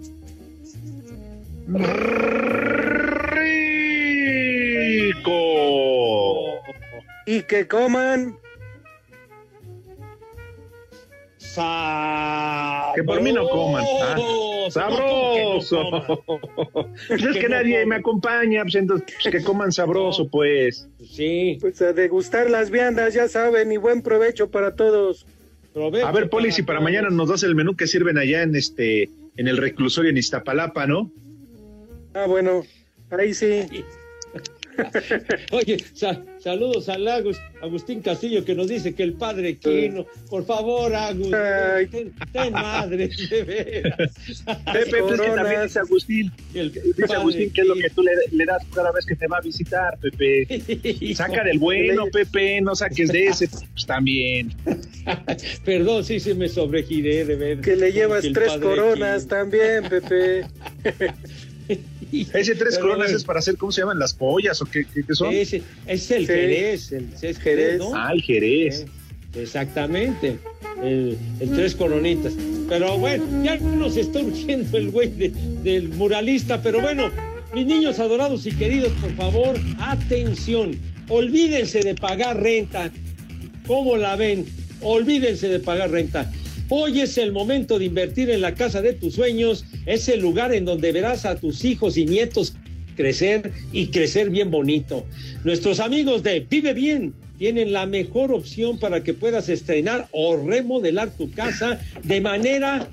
Speaker 9: Rico.
Speaker 5: Y que coman.
Speaker 9: Que por mí no coman. ah. Sabroso. Pues es que nadie me acompaña, pues entonces pues, que coman sabroso, pues.
Speaker 4: Sí.
Speaker 5: Pues a degustar las viandas, ya saben, y buen provecho para todos.
Speaker 9: A ver, Poli, si para mañana nos das el menú que sirven allá en este, en el reclusorio en Iztapalapa, ¿no?
Speaker 5: Ah, bueno, ahí sí.
Speaker 4: Oye, sa- saludos a Lagos, Agustín Castillo, que nos dice que el padre Quino, por favor, Agus, ten, ten madre, [LAUGHS] de veras.
Speaker 9: Pepe, pues que también dice Agustín, dice Agustín que es lo que tú le, le das cada vez que te va a visitar, Pepe. [LAUGHS] Saca del bueno, Pepe, no saques de ese, pues también. [LAUGHS]
Speaker 4: Perdón, sí, sí me sobregiré, de ver.
Speaker 5: Que le llevas tres coronas también, Pepe. [LAUGHS]
Speaker 9: Ese tres
Speaker 4: Pero
Speaker 9: coronas es para hacer, ¿cómo se llaman? ¿Las pollas o qué, qué, qué son?
Speaker 4: Ese, es el
Speaker 9: Sí.
Speaker 4: Jerez, el, es Jerez, ¿no?
Speaker 9: Ah, el Jerez.
Speaker 4: Eh, Exactamente, el, el tres coronitas. Pero bueno, ya nos está urgiendo el güey de- del muralista, pero bueno, mis niños adorados y queridos, por favor, atención, olvídense de pagar renta. ¿Cómo la ven? Olvídense de pagar renta. Hoy es el momento de invertir en la casa de tus sueños, es el lugar en donde verás a tus hijos y nietos crecer y crecer bien bonito. Nuestros amigos de Vive Bien tienen la mejor opción para que puedas estrenar o remodelar tu casa de manera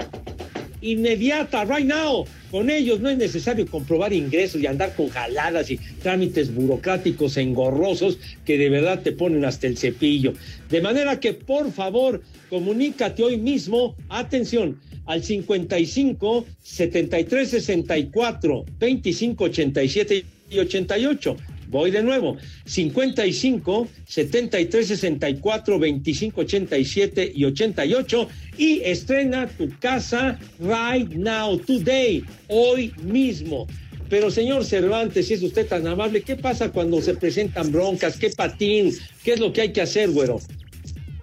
Speaker 4: inmediata, right now. Con ellos no es necesario comprobar ingresos y andar con jaladas y trámites burocráticos engorrosos que de verdad te ponen hasta el cepillo. De manera que, por favor, comunícate hoy mismo, atención, al 55 73 64 25 87 y 88. Voy de nuevo, 55 73 64 25 87 y 88 y estrena tu casa right now, today, hoy mismo. Pero señor Cervantes, si es usted tan amable, ¿qué pasa cuando se presentan broncas? ¿Qué patín? ¿Qué es lo que hay que hacer, güero?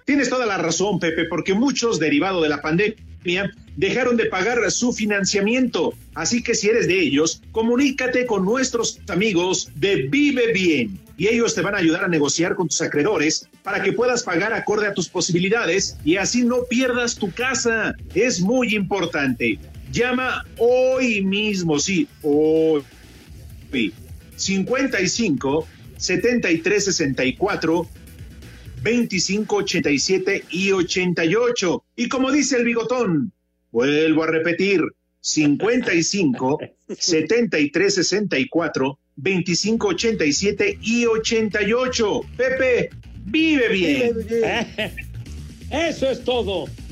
Speaker 9: Tienes toda la razón, Pepe, porque muchos, derivado de la pandemia, dejaron de pagar su financiamiento. Así que si eres de ellos, comunícate con nuestros amigos de Vive Bien y ellos te van a ayudar a negociar con tus acreedores para que puedas pagar acorde a tus posibilidades y así no pierdas tu casa. Es muy importante. Llama hoy mismo, sí, hoy. 55 73 64 25, 87 y 88. Y como dice el bigotón, vuelvo a repetir, 55, 73, 64, 25, 87 y 88. [LAUGHS] Pepe, vive bien. [LAUGHS]
Speaker 4: Eso es todo.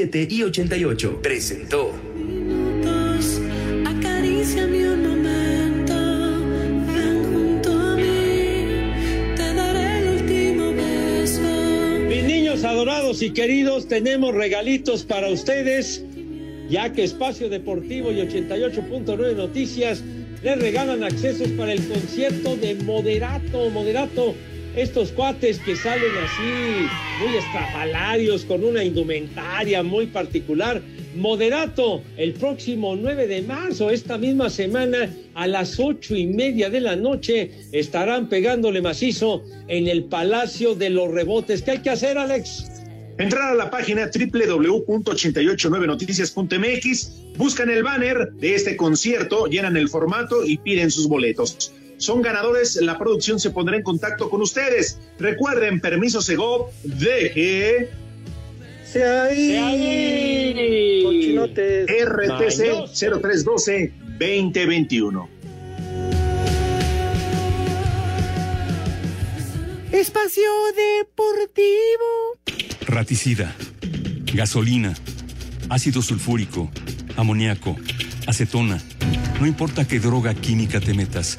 Speaker 35: y 88. Presentó.
Speaker 36: Acaríciame un momento, ven junto a mí, te daré el último beso.
Speaker 4: Mis niños adorados y queridos, tenemos regalitos para ustedes, ya que Espacio Deportivo y 88.9 Noticias le regalan accesos para el concierto de Moderato, Moderato. Estos cuates que salen así, muy estrafalarios, con una indumentaria muy particular. Moderato, el próximo 9 de marzo, esta misma semana, a las ocho y media de la noche, estarán pegándole macizo en el Palacio de los Rebotes. ¿Qué hay que hacer, Alex?
Speaker 9: Entrar a la página www.889noticias.mx, buscan el banner de este concierto, llenan el formato y piden sus boletos. Son ganadores, la producción se pondrá en contacto con ustedes. Recuerden, permiso Segov, deje
Speaker 5: Se ahí. Cochinotes.
Speaker 9: RTC 0312 2021.
Speaker 37: Espacio Deportivo.
Speaker 38: Raticida, gasolina, ácido sulfúrico, amoníaco, acetona. No importa qué droga química te metas,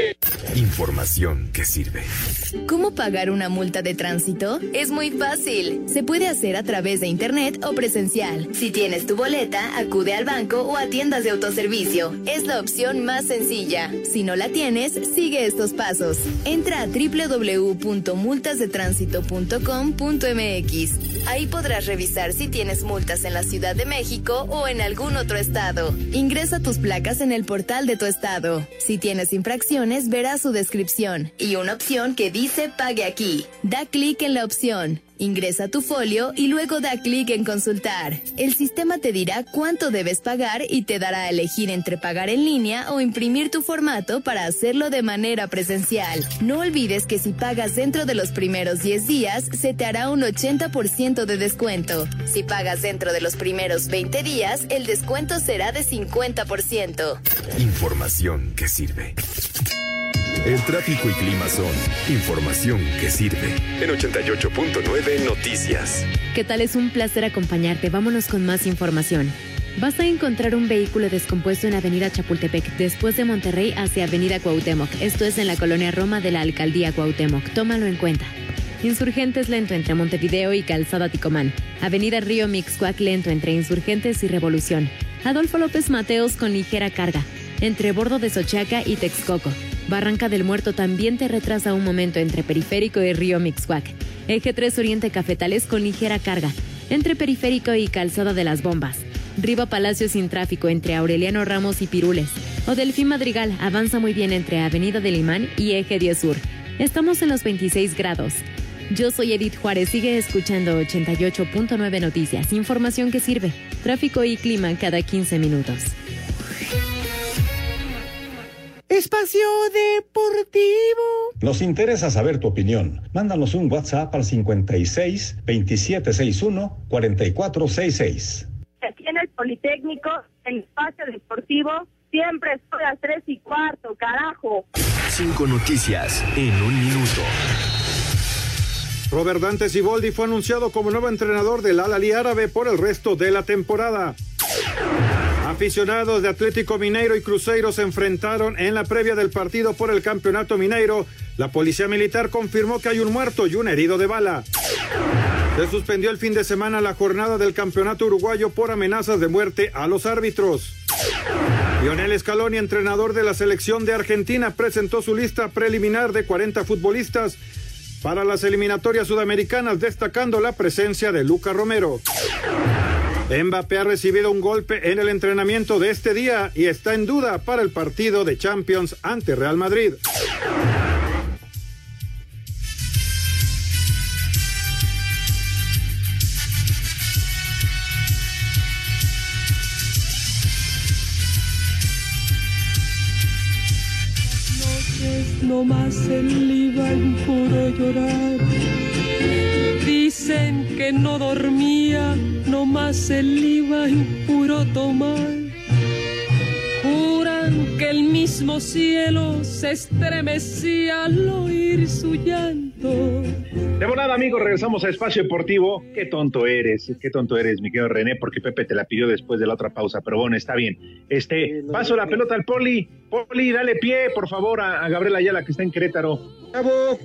Speaker 39: Hey!
Speaker 35: Información que sirve.
Speaker 40: ¿Cómo pagar una multa de tránsito? Es muy fácil. Se puede hacer a través de internet o presencial. Si tienes tu boleta, acude al banco o a tiendas de autoservicio. Es la opción más sencilla. Si no la tienes, sigue estos pasos. Entra a www.multasdetransito.com.mx. Ahí podrás revisar si tienes multas en la Ciudad de México o en algún otro estado. Ingresa tus placas en el portal de tu estado. Si tienes infracciones, verás su descripción y una opción que dice Pague aquí. Da clic en la opción. Ingresa tu folio y luego da clic en consultar. El sistema te dirá cuánto debes pagar y te dará a elegir entre pagar en línea o imprimir tu formato para hacerlo de manera presencial. No olvides que si pagas dentro de los primeros 10 días, se te hará un 80% de descuento. Si pagas dentro de los primeros 20 días, el descuento será de 50%.
Speaker 35: Información que sirve. El tráfico y clima son información que sirve. En 88.9 Noticias.
Speaker 40: ¿Qué tal? Es un placer acompañarte. Vámonos con más información. Vas a encontrar un vehículo descompuesto en Avenida Chapultepec, después de Monterrey hacia Avenida Cuauhtémoc. Esto es en la colonia Roma de la Alcaldía Cuauhtémoc. Tómalo en cuenta. Insurgentes lento entre Montevideo y Calzada Ticomán. Avenida Río Mixcuac lento entre Insurgentes y Revolución. Adolfo López Mateos con ligera carga. Entre Bordo de Sochaca y Texcoco. Barranca del Muerto también te retrasa un momento entre Periférico y Río Mixcuac. Eje 3 Oriente Cafetales con ligera carga. Entre Periférico y Calzada de las Bombas. Riva Palacio sin tráfico entre Aureliano Ramos y Pirules. O Delfín Madrigal avanza muy bien entre Avenida del Imán y Eje 10 Sur. Estamos en los 26 grados. Yo soy Edith Juárez, sigue escuchando 88.9 Noticias, información que sirve, tráfico y clima cada 15 minutos.
Speaker 37: Espacio Deportivo.
Speaker 41: Nos interesa saber tu opinión. Mándanos un WhatsApp al 56 2761 4466.
Speaker 42: Aquí en el Politécnico, el espacio deportivo, siempre estoy a las tres y cuarto, carajo.
Speaker 35: Cinco noticias en un minuto.
Speaker 43: Robert Dante Siboldi fue anunciado como nuevo entrenador del Al Ali Árabe por el resto de la temporada. Aficionados de Atlético Mineiro y Cruzeiro se enfrentaron en la previa del partido por el Campeonato Mineiro. La Policía Militar confirmó que hay un muerto y un herido de bala. Se suspendió el fin de semana la jornada del Campeonato Uruguayo por amenazas de muerte a los árbitros. Lionel Scaloni, entrenador de la selección de Argentina, presentó su lista preliminar de 40 futbolistas para las eliminatorias sudamericanas, destacando la presencia de Luca Romero. Mbappé ha recibido un golpe en el entrenamiento de este día y está en duda para el partido de Champions ante Real Madrid.
Speaker 36: No más llorar. Dicen que no dormía, no más él iba en puro tomar. Juran que el mismo cielo se estremecía al oír su llanto.
Speaker 9: De volada, amigos, regresamos a Espacio Deportivo. Qué tonto eres, qué tonto eres, mi querido René, porque Pepe te la pidió después de la otra pausa, pero bueno, está bien. Este, paso la pelota al Poli. Poli, dale pie, por favor, a, a Gabriel Ayala, que está en Querétaro.
Speaker 5: Gabo,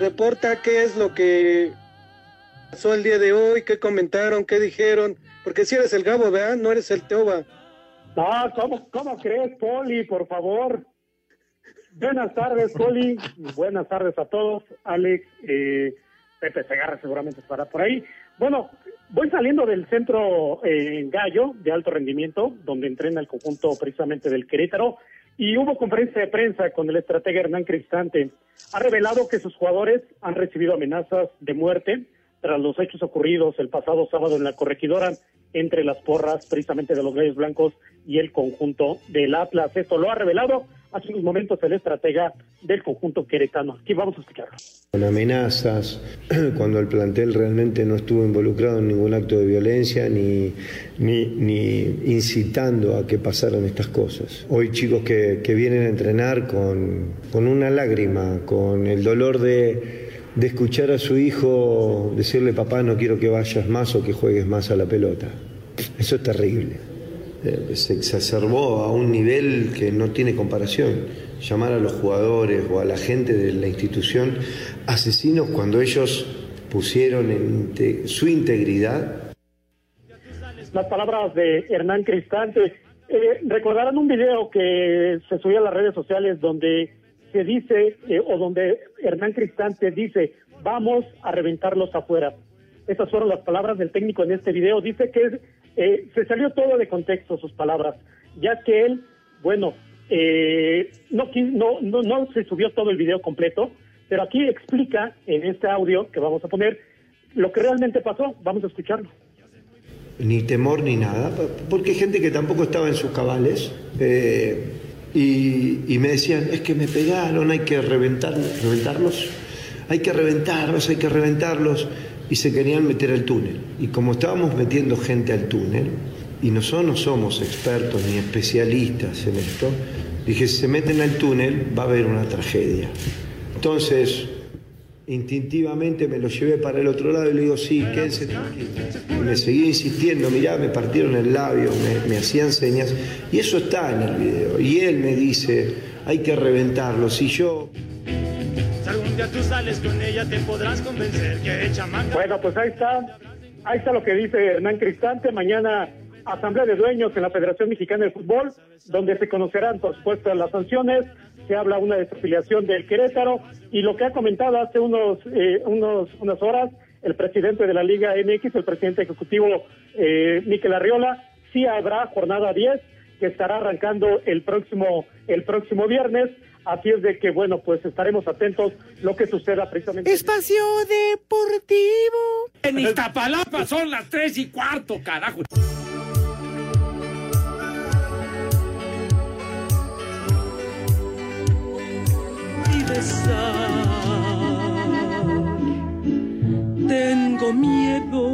Speaker 5: reporta qué es lo que pasó el día de hoy, qué comentaron, qué dijeron, porque si eres el Gabo, ¿verdad? No eres el Teoba.
Speaker 44: No, ¿cómo, ¿cómo crees, Poli? Por favor. Buenas tardes, Poli. Buenas tardes a todos. Alex, eh, Pepe Segarra seguramente estará por ahí. Bueno, voy saliendo del centro eh, en Gallo de alto rendimiento, donde entrena el conjunto precisamente del Querétaro, y hubo conferencia de prensa con el estratega Hernán Cristante. Ha revelado que sus jugadores han recibido amenazas de muerte tras los hechos ocurridos el pasado sábado en la corregidora entre las porras precisamente de los Gallos Blancos y el conjunto del Atlas. Esto lo ha revelado hace unos momentos el estratega del conjunto queretano. Aquí vamos a escucharlo.
Speaker 45: Con amenazas, [CLEARS THROAT] cuando el plantel realmente no estuvo involucrado en ningún acto de violencia ni, ni, ni incitando a que pasaran estas cosas. Hoy chicos que, que vienen a entrenar con, con una lágrima, con el dolor de de escuchar a su hijo decirle, papá, no quiero que vayas más o que juegues más a la pelota. Eso es terrible. Eh, se exacerbó a un nivel que no tiene comparación. Llamar a los jugadores o a la gente de la institución asesinos cuando ellos pusieron en su integridad.
Speaker 44: Las palabras de Hernán Cristante. Eh, recordarán un video que se subió a las redes sociales donde se dice, eh, o donde Hernán Cristante dice, vamos a reventarlos afuera. Esas fueron las palabras del técnico en este video. Dice que eh, se salió todo de contexto sus palabras, ya que él, bueno, eh, no, no, no, no se subió todo el video completo, pero aquí explica en este audio que vamos a poner lo que realmente pasó. Vamos a escucharlo.
Speaker 45: ni temor ni nada, porque gente que tampoco estaba en sus cabales eh, y, me decían, es que me pegaron, hay que reventar, reventarlos, hay que reventarlos, hay que reventarlos, y se querían meter al túnel. Y como estábamos metiendo gente al túnel, y nosotros no somos expertos ni especialistas en esto, dije, si se meten al túnel va a haber una tragedia. Entonces, instintivamente me lo llevé para el otro lado y le digo, sí, quédense tranquilos. Y me seguí insistiendo, mirá, me partieron el labio, me, me hacían señas. Y eso está en el video. Y él me dice, hay que yo...
Speaker 46: Si algún día tú sales con ella, te podrás convencer que chamaca.
Speaker 44: Bueno, pues ahí está, ahí está lo que dice Hernán Cristante. Mañana asamblea de dueños en la Federación Mexicana de Fútbol, donde se conocerán, por supuesto, las sanciones. Se habla una desafiliación del Querétaro y lo que ha comentado hace unos, eh, unos unas horas el presidente de la Liga MX, el presidente ejecutivo eh, Miquel Arriola, sí habrá jornada 10 que estará arrancando el próximo el próximo viernes. Así es de que, bueno, pues estaremos atentos lo que suceda precisamente.
Speaker 37: Espacio Deportivo.
Speaker 2: En Iztapalapa son las tres y cuarto, carajo.
Speaker 36: Tengo miedo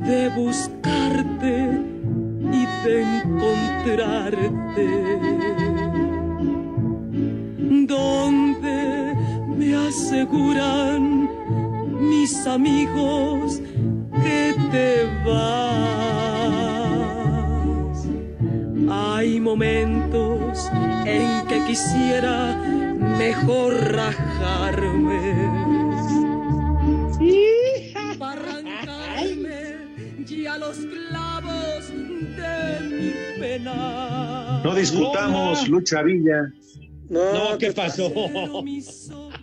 Speaker 36: de buscarte y de encontrarte. Donde me aseguran mis amigos que te vas. Hay momentos en que quisiera mejor rajarme. Para arrancarme ya los clavos de mi pena.
Speaker 9: No discutamos, Lucha Villa.
Speaker 5: No,
Speaker 2: ¿qué pasó?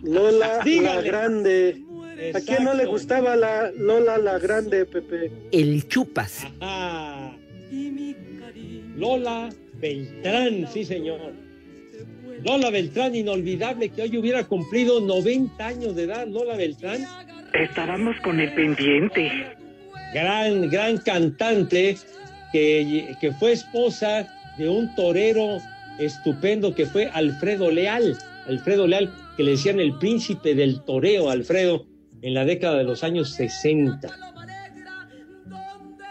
Speaker 5: Lola la. Grande. ¿A quién no le gustaba la Lola la Grande, Pepe?
Speaker 37: El chupas.
Speaker 2: Ah. Lola Beltrán, sí señor. Lola Beltrán, inolvidable que hoy hubiera cumplido 90 años de edad, Lola Beltrán.
Speaker 37: Estábamos con el pendiente.
Speaker 2: Gran, gran cantante que, que fue esposa de un torero estupendo que fue Alfredo Leal.
Speaker 4: Alfredo Leal, que le decían el príncipe del toreo, Alfredo, en la década de los años 60.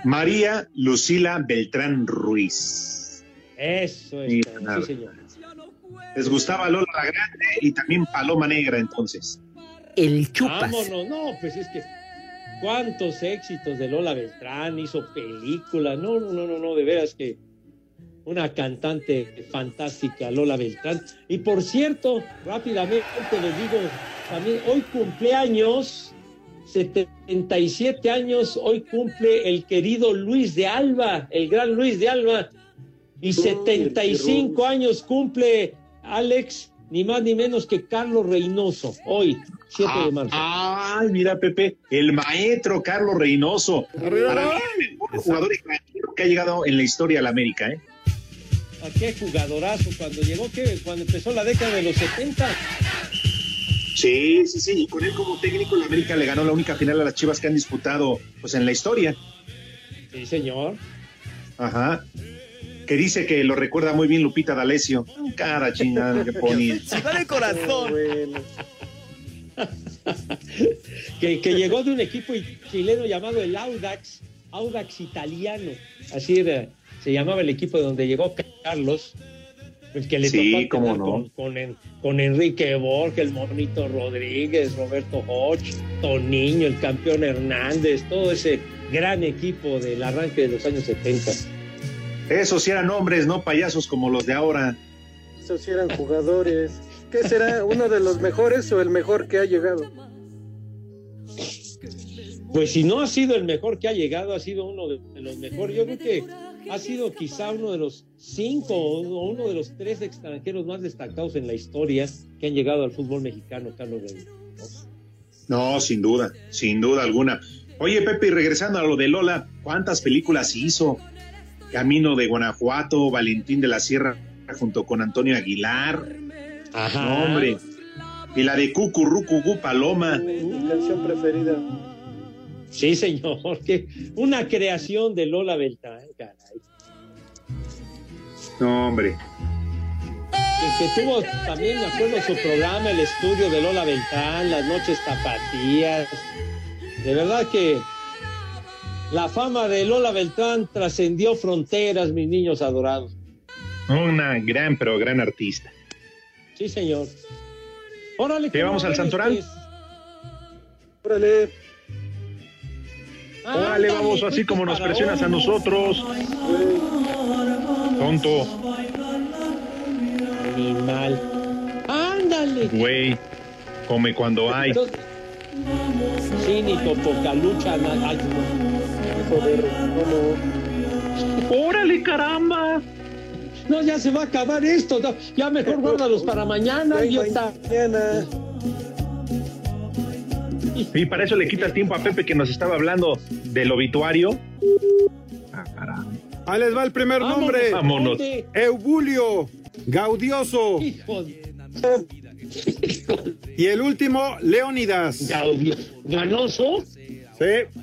Speaker 9: María Lucila Beltrán Ruiz.
Speaker 4: Eso es,
Speaker 9: Sí,
Speaker 4: señor.
Speaker 9: Les gustaba Lola la Grande y también Paloma Negra entonces.
Speaker 37: El
Speaker 4: Vámonos, no, pues es que cuántos éxitos de Lola Beltrán hizo películas, no, no, no, no, no, de veras que una cantante fantástica, Lola Beltrán. Y por cierto, rápidamente les digo, también hoy cumpleaños, 77 años, hoy cumple el querido Luis de Alba, el gran Luis de Alba, y 75 años cumple Alex, ni más ni menos que Carlos Reynoso, hoy, 7 de marzo.
Speaker 9: Ay, mira, Pepe, el maestro Carlos Reynoso. Para mí, el mejor jugador extranjero que ha llegado en la historia de la América, ¿eh?
Speaker 4: ¿A qué jugadorazo cuando llegó, ¿qué? cuando empezó la década de los 70.
Speaker 9: Sí, sí, sí. Y con él como técnico, la América le ganó la única final a las Chivas que han disputado pues en la historia.
Speaker 4: Sí, señor.
Speaker 9: Ajá. Que dice que lo recuerda muy bien Lupita D'Alessio. Cara chingada, [LAUGHS] qué ponía.
Speaker 8: De corazón.
Speaker 4: que, que llegó de un equipo chileno llamado el Audax, Audax italiano. Así era, se llamaba el equipo de donde llegó Carlos. Pues que le
Speaker 9: Sí,
Speaker 4: tocó
Speaker 9: cómo no.
Speaker 4: con, con, en- con Enrique Borges, el Monito Rodríguez, Roberto Hodge, Toniño, el campeón Hernández, todo ese gran equipo del arranque de los años 70.
Speaker 9: Esos sí eran hombres, no payasos como los de ahora.
Speaker 5: Esos sí eran jugadores. ¿Qué será? ¿Uno de los mejores o el mejor que ha llegado?
Speaker 4: Pues si no ha sido el mejor que ha llegado, ha sido uno de, los mejores. Yo creo que ha sido quizá uno de los cinco o uno de los tres extranjeros más destacados en la historia que han llegado al fútbol mexicano, Carlos Reyes.
Speaker 9: No, sin duda, sin duda alguna. Oye, Pepe, y regresando a lo de Lola, ¿cuántas películas hizo? Camino de Guanajuato, Valentín de la Sierra junto con Antonio Aguilar.
Speaker 4: Ajá.
Speaker 9: No, hombre. Y la de Cucurrucucú Paloma.
Speaker 5: Mi canción preferida.
Speaker 4: Sí, señor, que una creación de Lola Beltrán, caray.
Speaker 9: No, hombre.
Speaker 4: Que, que tuvo también, me acuerdo, su programa, el estudio de Lola Beltrán, las noches tapatías. De verdad que la fama de Lola Beltrán trascendió fronteras, mis niños adorados.
Speaker 9: Una gran, pero gran artista.
Speaker 4: Sí, señor. Órale,
Speaker 9: ¿Qué, vamos al
Speaker 4: ¿cómo ves,
Speaker 9: Santoral?
Speaker 5: Órale.
Speaker 9: Órale, vamos así como nos presionas a nosotros. Tonto,
Speaker 4: Animal. Ándale.
Speaker 9: güey. Come cuando hay.
Speaker 4: Cínico, poca lucha. na- ay, no.
Speaker 5: Joder, ¿cómo?
Speaker 9: ¡Órale, caramba!
Speaker 4: No, ya se va a acabar esto. no, ya mejor guárdalos para mañana,
Speaker 5: Ay,
Speaker 4: idiota.
Speaker 5: mañana.
Speaker 9: Y para eso le quita el tiempo a Pepe que nos estaba hablando del obituario. Ah, caramba.
Speaker 43: Ahí les va el primer
Speaker 4: Vámonos,
Speaker 43: nombre.
Speaker 9: Vámonos.
Speaker 43: Eubulio Gaudioso.
Speaker 4: Hijo de-
Speaker 43: Y el último, Leónidas.
Speaker 4: ¿Ganoso?
Speaker 43: Sí.